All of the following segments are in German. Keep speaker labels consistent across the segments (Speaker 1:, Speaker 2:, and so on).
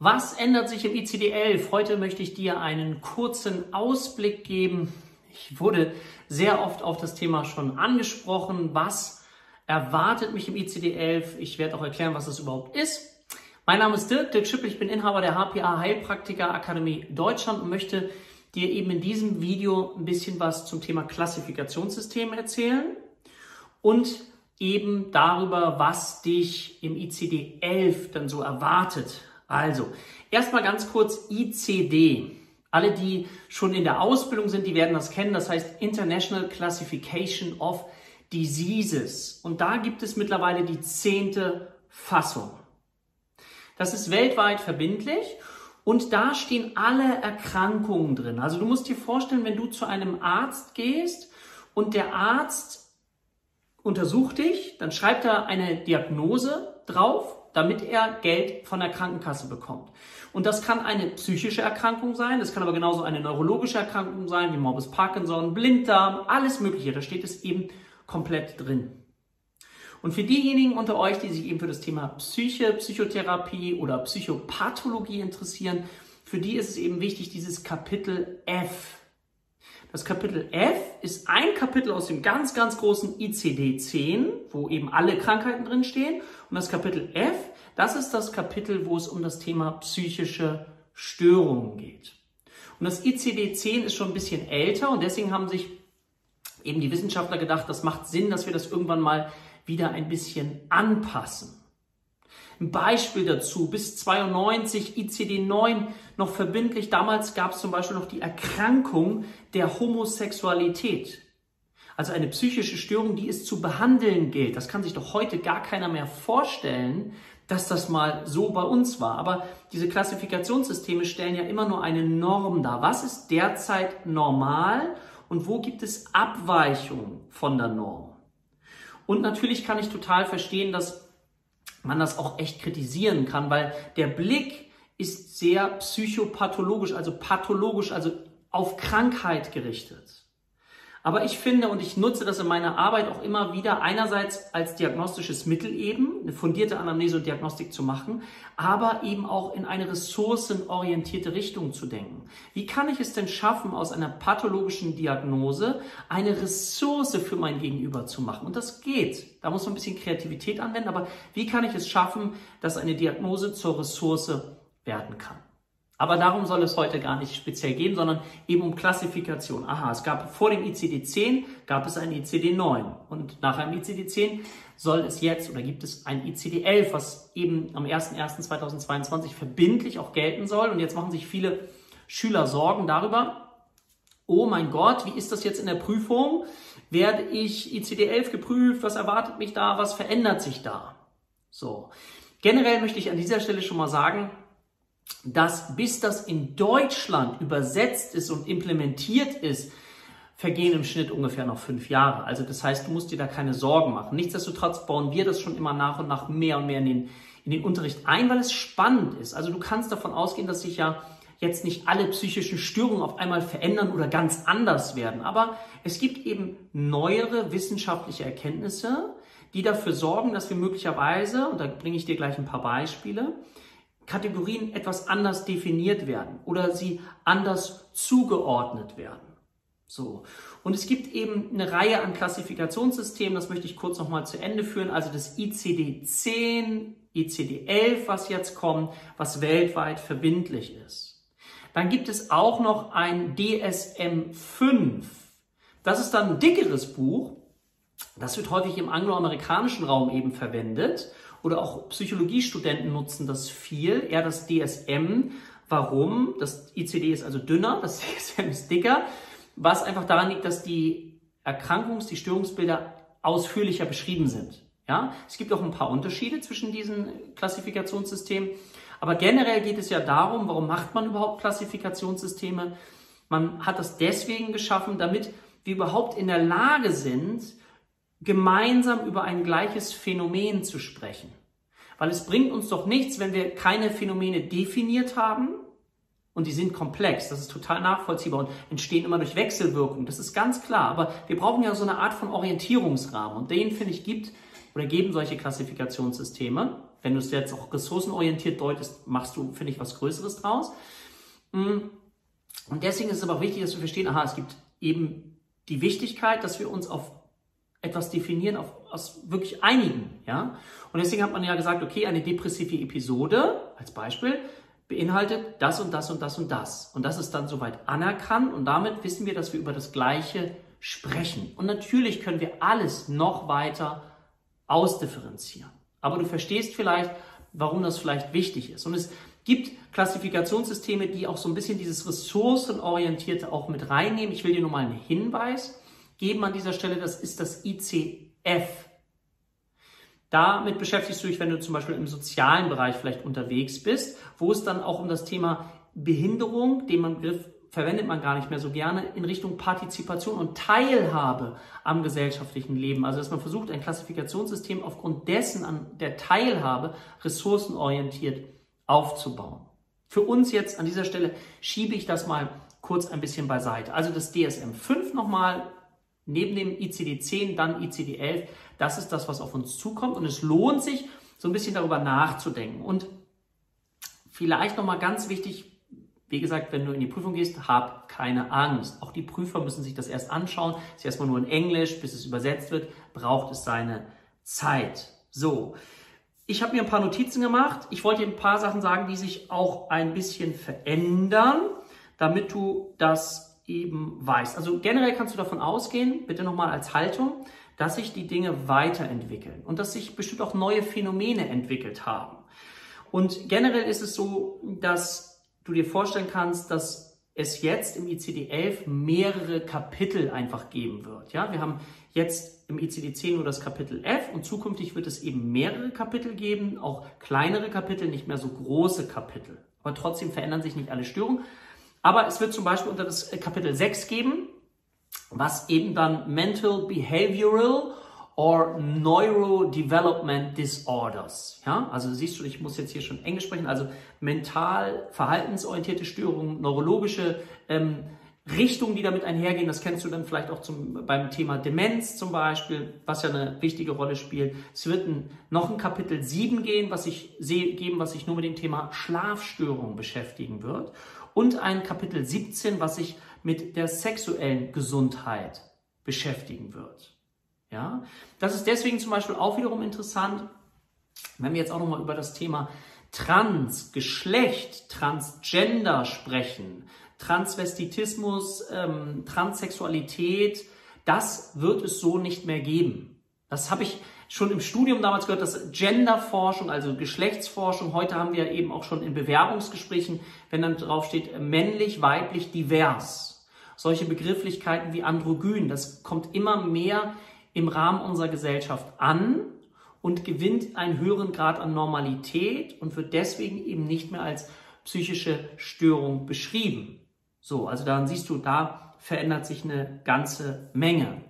Speaker 1: Was ändert sich im ICD-11? Heute möchte ich dir einen kurzen Ausblick geben. Ich wurde sehr oft auf das Thema schon angesprochen. Was erwartet mich im ICD-11? Ich werde auch erklären, was es überhaupt ist. Mein Name ist Dirk, Dirk Schüppel, ich bin Inhaber der HPA Heilpraktiker Akademie Deutschland und möchte dir eben in diesem Video ein bisschen was zum Thema Klassifikationssysteme erzählen und eben darüber, was dich im ICD-11 dann so erwartet. Also, erstmal ganz kurz ICD. Alle, die schon in der Ausbildung sind, die werden das kennen. Das heißt International Classification of Diseases. Und da gibt es mittlerweile die zehnte Fassung. Das ist weltweit verbindlich und da stehen alle Erkrankungen drin. Also du musst dir vorstellen, wenn du zu einem Arzt gehst und der Arzt untersucht dich, dann schreibt er eine Diagnose drauf damit er Geld von der Krankenkasse bekommt. Und das kann eine psychische Erkrankung sein, das kann aber genauso eine neurologische Erkrankung sein, wie Morbus Parkinson, Blinddarm, alles Mögliche. Da steht es eben komplett drin. Und für diejenigen unter euch, die sich eben für das Thema Psyche, Psychotherapie oder Psychopathologie interessieren, für die ist es eben wichtig, dieses Kapitel F. Das Kapitel F ist ein Kapitel aus dem ganz, ganz großen ICD-10, wo eben alle Krankheiten drinstehen. Und das Kapitel F, das ist das Kapitel, wo es um das Thema psychische Störungen geht. Und das ICD-10 ist schon ein bisschen älter und deswegen haben sich eben die Wissenschaftler gedacht, das macht Sinn, dass wir das irgendwann mal wieder ein bisschen anpassen. Ein Beispiel dazu, bis 92 ICD-9 noch verbindlich. Damals gab es zum Beispiel noch die Erkrankung der Homosexualität. Also eine psychische Störung, die es zu behandeln gilt. Das kann sich doch heute gar keiner mehr vorstellen, dass das mal so bei uns war. Aber diese Klassifikationssysteme stellen ja immer nur eine Norm dar. Was ist derzeit normal und wo gibt es Abweichungen von der Norm? Und natürlich kann ich total verstehen, dass man das auch echt kritisieren kann, weil der Blick ist sehr psychopathologisch, also pathologisch, also auf Krankheit gerichtet. Aber ich finde und ich nutze das in meiner Arbeit auch immer wieder, einerseits als diagnostisches Mittel eben, eine fundierte Anamnese und Diagnostik zu machen, aber eben auch in eine ressourcenorientierte Richtung zu denken. Wie kann ich es denn schaffen, aus einer pathologischen Diagnose eine Ressource für mein Gegenüber zu machen? Und das geht. Da muss man ein bisschen Kreativität anwenden, aber wie kann ich es schaffen, dass eine Diagnose zur Ressource werden kann? Aber darum soll es heute gar nicht speziell gehen, sondern eben um Klassifikation. Aha, es gab vor dem ICD-10 gab es ein ICD-9 und nach einem ICD-10 soll es jetzt oder gibt es ein ICD-11, was eben am 01.01.2022 verbindlich auch gelten soll. Und jetzt machen sich viele Schüler Sorgen darüber, oh mein Gott, wie ist das jetzt in der Prüfung? Werde ich ICD-11 geprüft? Was erwartet mich da? Was verändert sich da? So. Generell möchte ich an dieser Stelle schon mal sagen, dass bis das in Deutschland übersetzt ist und implementiert ist, vergehen im Schnitt ungefähr noch fünf Jahre. Also das heißt, du musst dir da keine Sorgen machen. Nichtsdestotrotz bauen wir das schon immer nach und nach mehr und mehr in den, in den Unterricht ein, weil es spannend ist. Also du kannst davon ausgehen, dass sich ja jetzt nicht alle psychischen Störungen auf einmal verändern oder ganz anders werden. Aber es gibt eben neuere wissenschaftliche Erkenntnisse, die dafür sorgen, dass wir möglicherweise, und da bringe ich dir gleich ein paar Beispiele, Kategorien etwas anders definiert werden oder sie anders zugeordnet werden. So. Und es gibt eben eine Reihe an Klassifikationssystemen, das möchte ich kurz nochmal zu Ende führen. Also das ICD-10, ICD-11, was jetzt kommt, was weltweit verbindlich ist. Dann gibt es auch noch ein DSM-5. Das ist dann ein dickeres Buch. Das wird häufig im angloamerikanischen Raum eben verwendet oder auch Psychologiestudenten nutzen das viel, eher das DSM. Warum? Das ICD ist also dünner, das DSM ist dicker, was einfach daran liegt, dass die Erkrankungs-, die Störungsbilder ausführlicher beschrieben sind. Ja, es gibt auch ein paar Unterschiede zwischen diesen Klassifikationssystemen. Aber generell geht es ja darum, warum macht man überhaupt Klassifikationssysteme? Man hat das deswegen geschaffen, damit wir überhaupt in der Lage sind, gemeinsam über ein gleiches Phänomen zu sprechen. Weil es bringt uns doch nichts, wenn wir keine Phänomene definiert haben und die sind komplex. Das ist total nachvollziehbar und entstehen immer durch Wechselwirkung. Das ist ganz klar. Aber wir brauchen ja so eine Art von Orientierungsrahmen und den, finde ich, gibt oder geben solche Klassifikationssysteme. wenn du es jetzt auch ressourcenorientiert deutest, machst du, finde ich, was Größeres draus. Mm. Und deswegen ist es aber wichtig, dass wir verstehen, aha, es gibt eben die Wichtigkeit, dass wir uns auf etwas definieren, auf, aus wirklich einigen, ja. Und deswegen hat man ja gesagt, okay, eine depressive Episode, als Beispiel, beinhaltet das und das und das und das. Und das ist dann soweit anerkannt und damit wissen wir, dass wir über das Gleiche sprechen. Und natürlich können wir alles noch weiter ausdifferenzieren. Aber du verstehst vielleicht, warum das vielleicht wichtig ist. Und es gibt Klassifikationssysteme, die auch so ein bisschen dieses Ressourcenorientierte auch mit reinnehmen. Ich will dir nur mal einen Hinweis geben an dieser Stelle. Das ist das ICF. Damit beschäftigst du dich, wenn du zum Beispiel im sozialen Bereich vielleicht unterwegs bist, wo es dann auch um das Thema Behinderung, den Begriff verwendet man gar nicht mehr so gerne, in Richtung Partizipation und Teilhabe am gesellschaftlichen Leben. Also dass man versucht, ein Klassifikationssystem aufgrund dessen an der Teilhabe ressourcenorientiert aufzubauen. Für uns jetzt an dieser Stelle schiebe ich das mal kurz ein bisschen beiseite. Also das DSM 5 nochmal neben dem ICD-10, dann ICD-11. Das ist das, was auf uns zukommt. Und es lohnt sich, so ein bisschen darüber nachzudenken. Und vielleicht nochmal ganz wichtig, wie gesagt, wenn du in die Prüfung gehst, hab keine Angst. Auch die Prüfer müssen sich das erst anschauen. Es ist erstmal nur in Englisch, bis es übersetzt wird, braucht es seine Zeit. So. Ich habe mir ein paar Notizen gemacht. Ich wollte dir ein paar Sachen sagen, die sich auch ein bisschen verändern, damit du das eben weißt. Also generell kannst du davon ausgehen, bitte nochmal als Haltung, dass sich die Dinge weiterentwickeln und dass sich bestimmt auch neue Phänomene entwickelt haben. Und generell ist es so, dass du dir vorstellen kannst, dass es jetzt im ICD-11 mehrere Kapitel einfach geben wird. Ja, wir haben jetzt im ICD-10 nur das Kapitel F und zukünftig wird es eben mehrere Kapitel geben, auch kleinere Kapitel, nicht mehr so große Kapitel. Aber trotzdem verändern sich nicht alle Störungen. Aber es wird zum Beispiel unter das Kapitel 6 geben, was eben dann Mental Behavioral or Neurodevelopment Disorders. Ja, also siehst du, ich muss jetzt hier schon Englisch sprechen, also mental verhaltensorientierte Störungen, neurologische ähm, Richtungen, die damit einhergehen. Das kennst du dann vielleicht auch zum, beim Thema Demenz zum Beispiel, was ja eine wichtige Rolle spielt. Es wird ein, noch ein Kapitel 7 gehen, was ich sehe, geben, was sich nur mit dem Thema Schlafstörungen beschäftigen wird. Und ein Kapitel 17, was sich mit der sexuellen Gesundheit beschäftigen wird. Ja, das ist deswegen zum Beispiel auch wiederum interessant, wenn wir jetzt auch nochmal über das Thema Trans, Geschlecht, Transgender sprechen, Transvestitismus, ähm, Transsexualität, das wird es so nicht mehr geben. Das habe ich schon im Studium damals gehört, dass Genderforschung, also Geschlechtsforschung, heute haben wir eben auch schon in Bewerbungsgesprächen, wenn dann drauf steht männlich, weiblich, divers. Solche Begrifflichkeiten wie androgyn, das kommt immer mehr im Rahmen unserer Gesellschaft an und gewinnt einen höheren Grad an Normalität und wird deswegen eben nicht mehr als psychische Störung beschrieben. So, also daran siehst du, da verändert sich eine ganze Menge.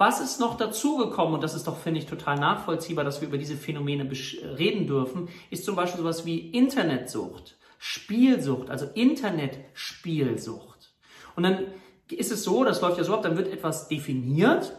Speaker 1: Was ist noch dazugekommen, und das ist doch, finde ich, total nachvollziehbar, dass wir über diese Phänomene reden dürfen, ist zum Beispiel sowas wie Internetsucht, Spielsucht, also Internetspielsucht. Und dann ist es so, das läuft ja so ab, dann wird etwas definiert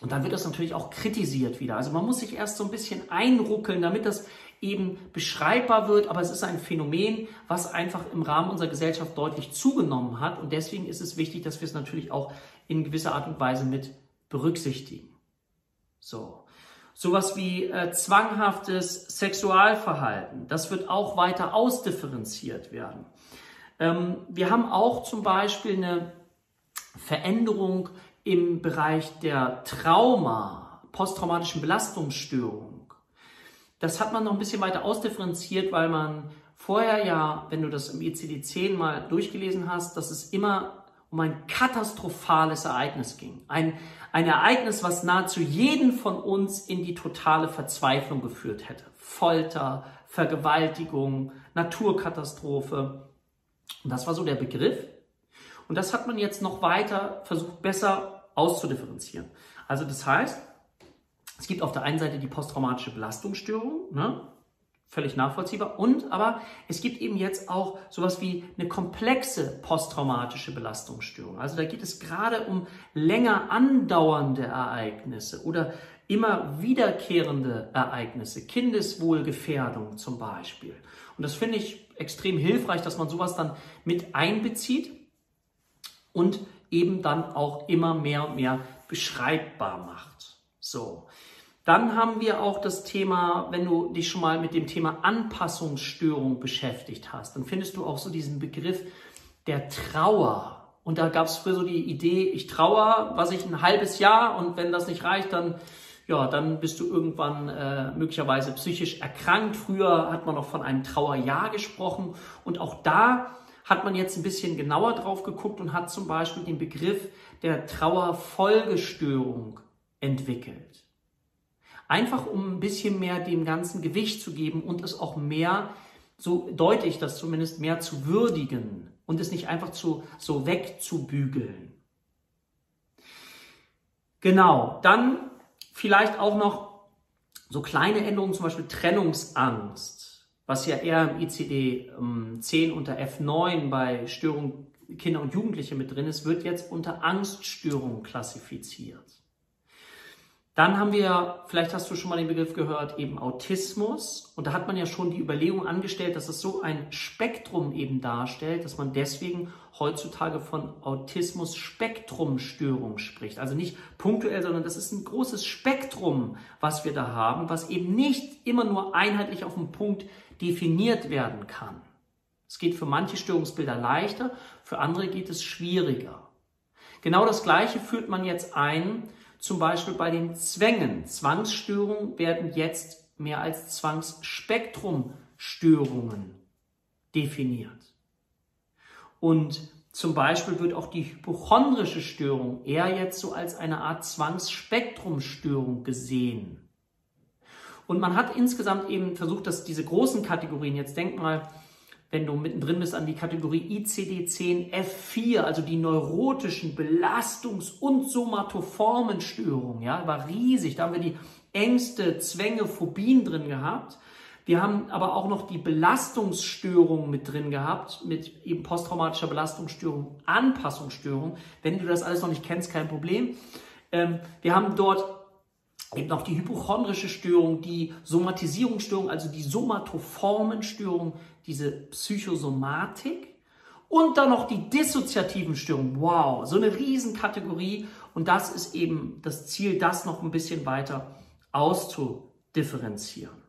Speaker 1: und dann wird das natürlich auch kritisiert wieder. Also man muss sich erst so ein bisschen einruckeln, damit das eben beschreibbar wird, aber es ist ein Phänomen, was einfach im Rahmen unserer Gesellschaft deutlich zugenommen hat und deswegen ist es wichtig, dass wir es natürlich auch in gewisser Art und Weise mit berücksichtigen. So. Sowas wie äh, zwanghaftes Sexualverhalten, das wird auch weiter ausdifferenziert werden. Ähm, wir haben auch zum Beispiel eine Veränderung im Bereich der Trauma, posttraumatischen Belastungsstörung. Das hat man noch ein bisschen weiter ausdifferenziert, weil man vorher ja, wenn du das im ICD-10 mal durchgelesen hast, dass es immer um ein katastrophales Ereignis ging. Ein, ein Ereignis, was nahezu jeden von uns in die totale Verzweiflung geführt hätte. Folter, Vergewaltigung, Naturkatastrophe. Und das war so der Begriff. Und das hat man jetzt noch weiter versucht, besser auszudifferenzieren. Also das heißt, es gibt auf der einen Seite die posttraumatische Belastungsstörung, ne? Völlig nachvollziehbar, und aber es gibt eben jetzt auch sowas wie eine komplexe posttraumatische Belastungsstörung. Also da geht es gerade um länger andauernde Ereignisse oder immer wiederkehrende Ereignisse, Kindeswohlgefährdung zum Beispiel. Und das finde ich extrem hilfreich, dass man sowas dann mit einbezieht und eben dann auch immer mehr und mehr beschreibbar macht. So. Dann haben wir auch das Thema, wenn du dich schon mal mit dem Thema Anpassungsstörung beschäftigt hast, dann findest du auch so diesen Begriff der Trauer. Und da gab es früher so die Idee, ich trauere, was ich ein halbes Jahr und wenn das nicht reicht, dann ja, dann bist du irgendwann äh, möglicherweise psychisch erkrankt. Früher hat man noch von einem Trauerjahr gesprochen und auch da hat man jetzt ein bisschen genauer drauf geguckt und hat zum Beispiel den Begriff der Trauerfolgestörung entwickelt. Einfach um ein bisschen mehr dem Ganzen Gewicht zu geben und es auch mehr, so deute ich das zumindest, mehr zu würdigen und es nicht einfach zu, so wegzubügeln. Genau, dann vielleicht auch noch so kleine Änderungen, zum Beispiel Trennungsangst, was ja eher im ICD 10 ähm, unter F9 bei Störungen Kinder und Jugendliche mit drin ist, wird jetzt unter Angststörung klassifiziert. Dann haben wir, vielleicht hast du schon mal den Begriff gehört, eben Autismus. Und da hat man ja schon die Überlegung angestellt, dass es so ein Spektrum eben darstellt, dass man deswegen heutzutage von Autismus-Spektrumstörung spricht. Also nicht punktuell, sondern das ist ein großes Spektrum, was wir da haben, was eben nicht immer nur einheitlich auf einen Punkt definiert werden kann. Es geht für manche Störungsbilder leichter, für andere geht es schwieriger. Genau das Gleiche führt man jetzt ein zum Beispiel bei den Zwängen. Zwangsstörungen werden jetzt mehr als Zwangsspektrumstörungen definiert. Und zum Beispiel wird auch die hypochondrische Störung eher jetzt so als eine Art Zwangsspektrumstörung gesehen. Und man hat insgesamt eben versucht, dass diese großen Kategorien, jetzt denk mal wenn du mittendrin bist, an die Kategorie ICD-10 F4, also die neurotischen Belastungs- und somatoformen Störungen. Ja, war riesig. Da haben wir die Ängste, Zwänge, Phobien drin gehabt. Wir haben aber auch noch die Belastungsstörungen mit drin gehabt, mit eben posttraumatischer Belastungsstörung, Anpassungsstörung. Wenn du das alles noch nicht kennst, kein Problem. Ähm, wir haben dort eben auch die hypochondrische Störung, die Somatisierungsstörung, also die somatoformen Störungen, diese Psychosomatik und dann noch die dissoziativen Störungen. Wow, so eine Riesenkategorie und das ist eben das Ziel, das noch ein bisschen weiter auszudifferenzieren.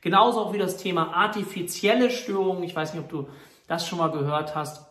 Speaker 1: Genauso auch wie das Thema artifizielle Störungen. Ich weiß nicht, ob du das schon mal gehört hast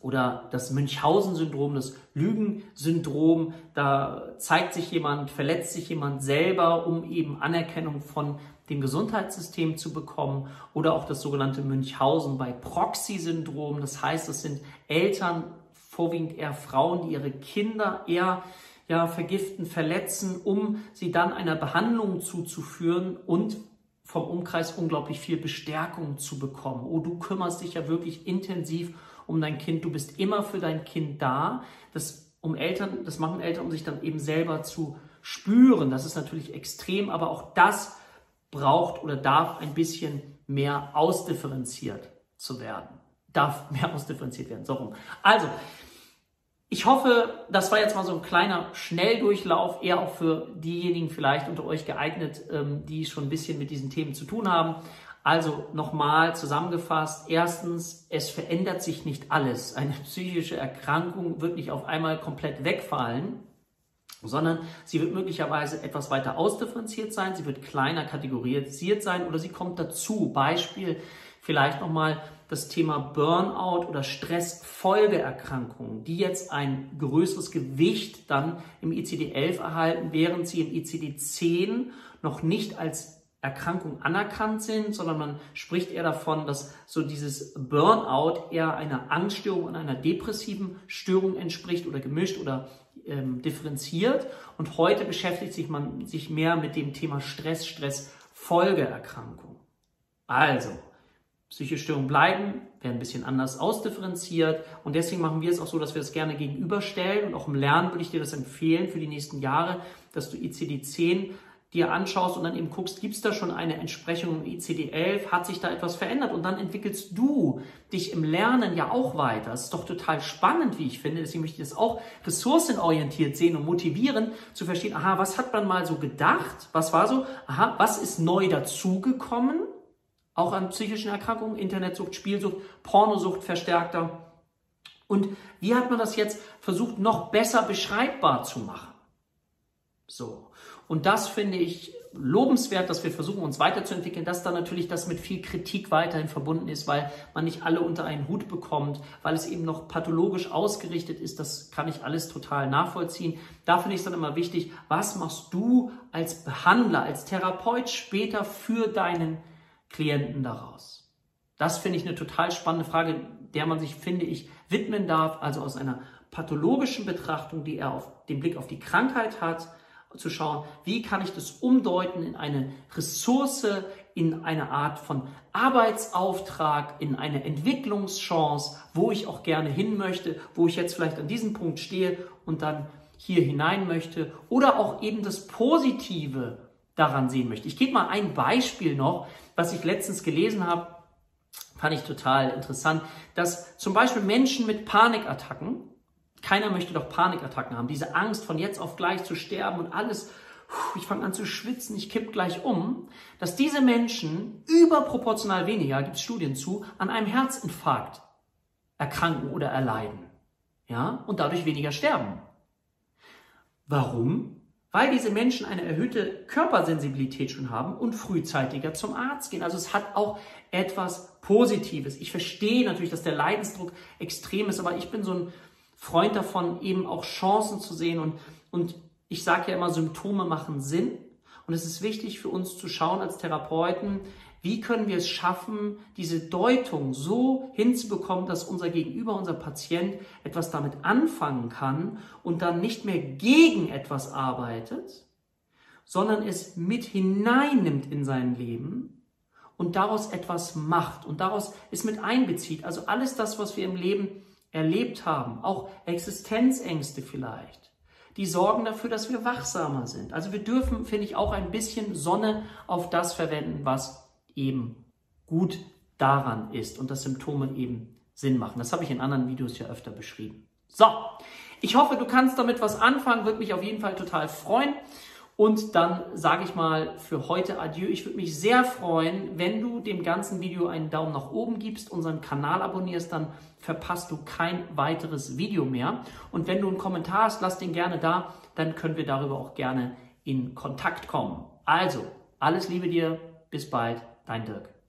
Speaker 1: oder das Münchhausen-Syndrom, das Lügen-Syndrom. Da zeigt sich jemand, verletzt sich jemand selber, um eben Anerkennung von dem Gesundheitssystem zu bekommen. Oder auch das sogenannte Münchhausen bei Proxy-Syndrom. Das heißt, es sind Eltern, vorwiegend eher Frauen, die ihre Kinder eher ja, vergiften, verletzen, um sie dann einer Behandlung zuzuführen und vom Umkreis unglaublich viel Bestärkung zu bekommen. Oh, du kümmerst dich ja wirklich intensiv um dein Kind, du bist immer für dein Kind da. Das, um Eltern, das machen Eltern, um sich dann eben selber zu spüren. Das ist natürlich extrem, aber auch das braucht oder darf ein bisschen mehr ausdifferenziert zu werden. Darf mehr ausdifferenziert werden. So rum. Also, ich hoffe, das war jetzt mal so ein kleiner Schnelldurchlauf, eher auch für diejenigen vielleicht unter euch geeignet, ähm, die schon ein bisschen mit diesen Themen zu tun haben. Also nochmal zusammengefasst. Erstens, es verändert sich nicht alles. Eine psychische Erkrankung wird nicht auf einmal komplett wegfallen, sondern sie wird möglicherweise etwas weiter ausdifferenziert sein, sie wird kleiner kategorisiert sein oder sie kommt dazu. Beispiel vielleicht nochmal das Thema Burnout oder Stressfolgeerkrankungen, die jetzt ein größeres Gewicht dann im ICD-11 erhalten, während sie im ICD-10 noch nicht als Erkrankung anerkannt sind, sondern man spricht eher davon, dass so dieses Burnout eher einer Angststörung und einer depressiven Störung entspricht oder gemischt oder ähm, differenziert. Und heute beschäftigt sich man sich mehr mit dem Thema Stress, Stressfolgeerkrankung. Also, psychische Störungen bleiben, werden ein bisschen anders ausdifferenziert und deswegen machen wir es auch so, dass wir es gerne gegenüberstellen und auch im Lernen würde ich dir das empfehlen für die nächsten Jahre, dass du ICD-10 dir anschaust und dann eben guckst, gibt es da schon eine Entsprechung im ICD-11, hat sich da etwas verändert und dann entwickelst du dich im Lernen ja auch weiter. Das ist doch total spannend, wie ich finde. Deswegen möchte ich das auch ressourcenorientiert sehen und motivieren, zu verstehen, aha, was hat man mal so gedacht? Was war so? Aha, was ist neu dazugekommen? Auch an psychischen Erkrankungen, Internetsucht, Spielsucht, Pornosucht verstärkter. Und wie hat man das jetzt versucht, noch besser beschreibbar zu machen? So. Und das finde ich lobenswert, dass wir versuchen, uns weiterzuentwickeln, dass dann natürlich das mit viel Kritik weiterhin verbunden ist, weil man nicht alle unter einen Hut bekommt, weil es eben noch pathologisch ausgerichtet ist. Das kann ich alles total nachvollziehen. Da finde ich es dann immer wichtig, was machst du als Behandler, als Therapeut später für deinen Klienten daraus? Das finde ich eine total spannende Frage, der man sich, finde ich, widmen darf, also aus einer pathologischen Betrachtung, die er auf den Blick auf die Krankheit hat, zu schauen, wie kann ich das umdeuten in eine Ressource, in eine Art von Arbeitsauftrag, in eine Entwicklungschance, wo ich auch gerne hin möchte, wo ich jetzt vielleicht an diesem Punkt stehe und dann hier hinein möchte oder auch eben das Positive daran sehen möchte. Ich gebe mal ein Beispiel noch, was ich letztens gelesen habe, fand ich total interessant, dass zum Beispiel Menschen mit Panikattacken, keiner möchte doch Panikattacken haben. Diese Angst, von jetzt auf gleich zu sterben und alles, ich fange an zu schwitzen, ich kipp gleich um, dass diese Menschen überproportional weniger, gibt es Studien zu, an einem Herzinfarkt erkranken oder erleiden. Ja, und dadurch weniger sterben. Warum? Weil diese Menschen eine erhöhte Körpersensibilität schon haben und frühzeitiger zum Arzt gehen. Also es hat auch etwas Positives. Ich verstehe natürlich, dass der Leidensdruck extrem ist, aber ich bin so ein Freund davon, eben auch Chancen zu sehen. Und, und ich sage ja immer, Symptome machen Sinn. Und es ist wichtig für uns zu schauen als Therapeuten, wie können wir es schaffen, diese Deutung so hinzubekommen, dass unser Gegenüber, unser Patient etwas damit anfangen kann und dann nicht mehr gegen etwas arbeitet, sondern es mit hineinnimmt in sein Leben und daraus etwas macht und daraus es mit einbezieht. Also alles das, was wir im Leben erlebt haben, auch Existenzängste vielleicht, die sorgen dafür, dass wir wachsamer sind. Also wir dürfen, finde ich, auch ein bisschen Sonne auf das verwenden, was eben gut daran ist und dass Symptome eben Sinn machen. Das habe ich in anderen Videos ja öfter beschrieben. So, ich hoffe, du kannst damit was anfangen, würde mich auf jeden Fall total freuen. Und dann sage ich mal für heute Adieu. Ich würde mich sehr freuen, wenn du dem ganzen Video einen Daumen nach oben gibst, unseren Kanal abonnierst, dann verpasst du kein weiteres Video mehr. Und wenn du einen Kommentar hast, lass den gerne da, dann können wir darüber auch gerne in Kontakt kommen. Also, alles Liebe dir, bis bald, dein Dirk.